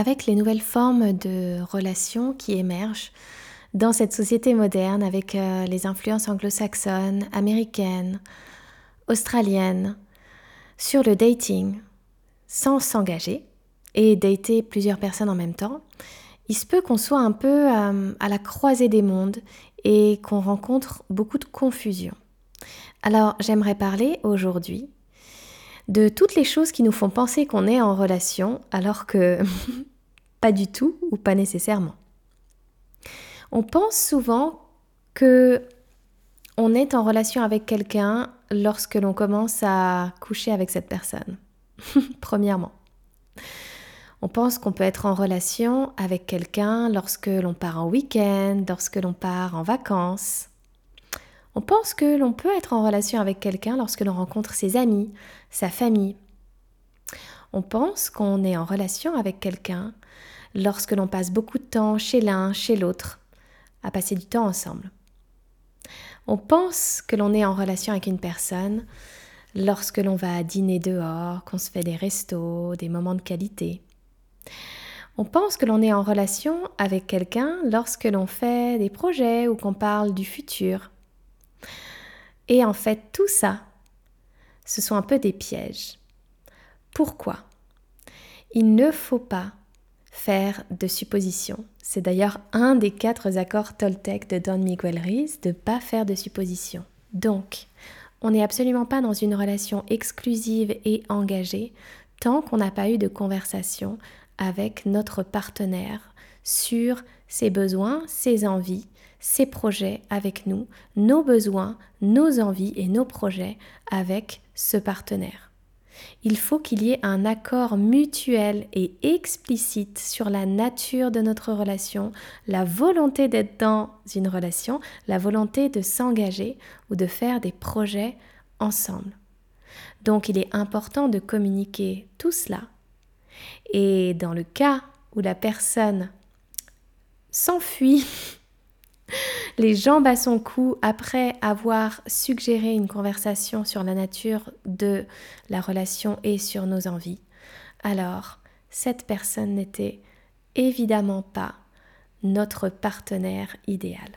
avec les nouvelles formes de relations qui émergent dans cette société moderne avec euh, les influences anglo-saxonnes, américaines, australiennes, sur le dating, sans s'engager et dater plusieurs personnes en même temps, il se peut qu'on soit un peu euh, à la croisée des mondes et qu'on rencontre beaucoup de confusion. Alors j'aimerais parler aujourd'hui de toutes les choses qui nous font penser qu'on est en relation alors que pas du tout ou pas nécessairement. On pense souvent que on est en relation avec quelqu'un lorsque l'on commence à coucher avec cette personne. Premièrement. On pense qu'on peut être en relation avec quelqu'un lorsque l'on part en week-end, lorsque l'on part en vacances. On pense que l'on peut être en relation avec quelqu'un lorsque l'on rencontre ses amis, sa famille. On pense qu'on est en relation avec quelqu'un lorsque l'on passe beaucoup de temps chez l'un, chez l'autre, à passer du temps ensemble. On pense que l'on est en relation avec une personne lorsque l'on va dîner dehors, qu'on se fait des restos, des moments de qualité. On pense que l'on est en relation avec quelqu'un lorsque l'on fait des projets ou qu'on parle du futur. Et en fait, tout ça, ce sont un peu des pièges. Pourquoi? Il ne faut pas faire de suppositions. C'est d'ailleurs un des quatre accords Toltec de Don Miguel Ruiz de ne pas faire de suppositions. Donc, on n'est absolument pas dans une relation exclusive et engagée tant qu'on n'a pas eu de conversation avec notre partenaire sur ses besoins, ses envies, ses projets avec nous, nos besoins, nos envies et nos projets avec ce partenaire. Il faut qu'il y ait un accord mutuel et explicite sur la nature de notre relation, la volonté d'être dans une relation, la volonté de s'engager ou de faire des projets ensemble. Donc il est important de communiquer tout cela et dans le cas où la personne s'enfuit les jambes à son cou après avoir suggéré une conversation sur la nature de la relation et sur nos envies, alors cette personne n'était évidemment pas notre partenaire idéal.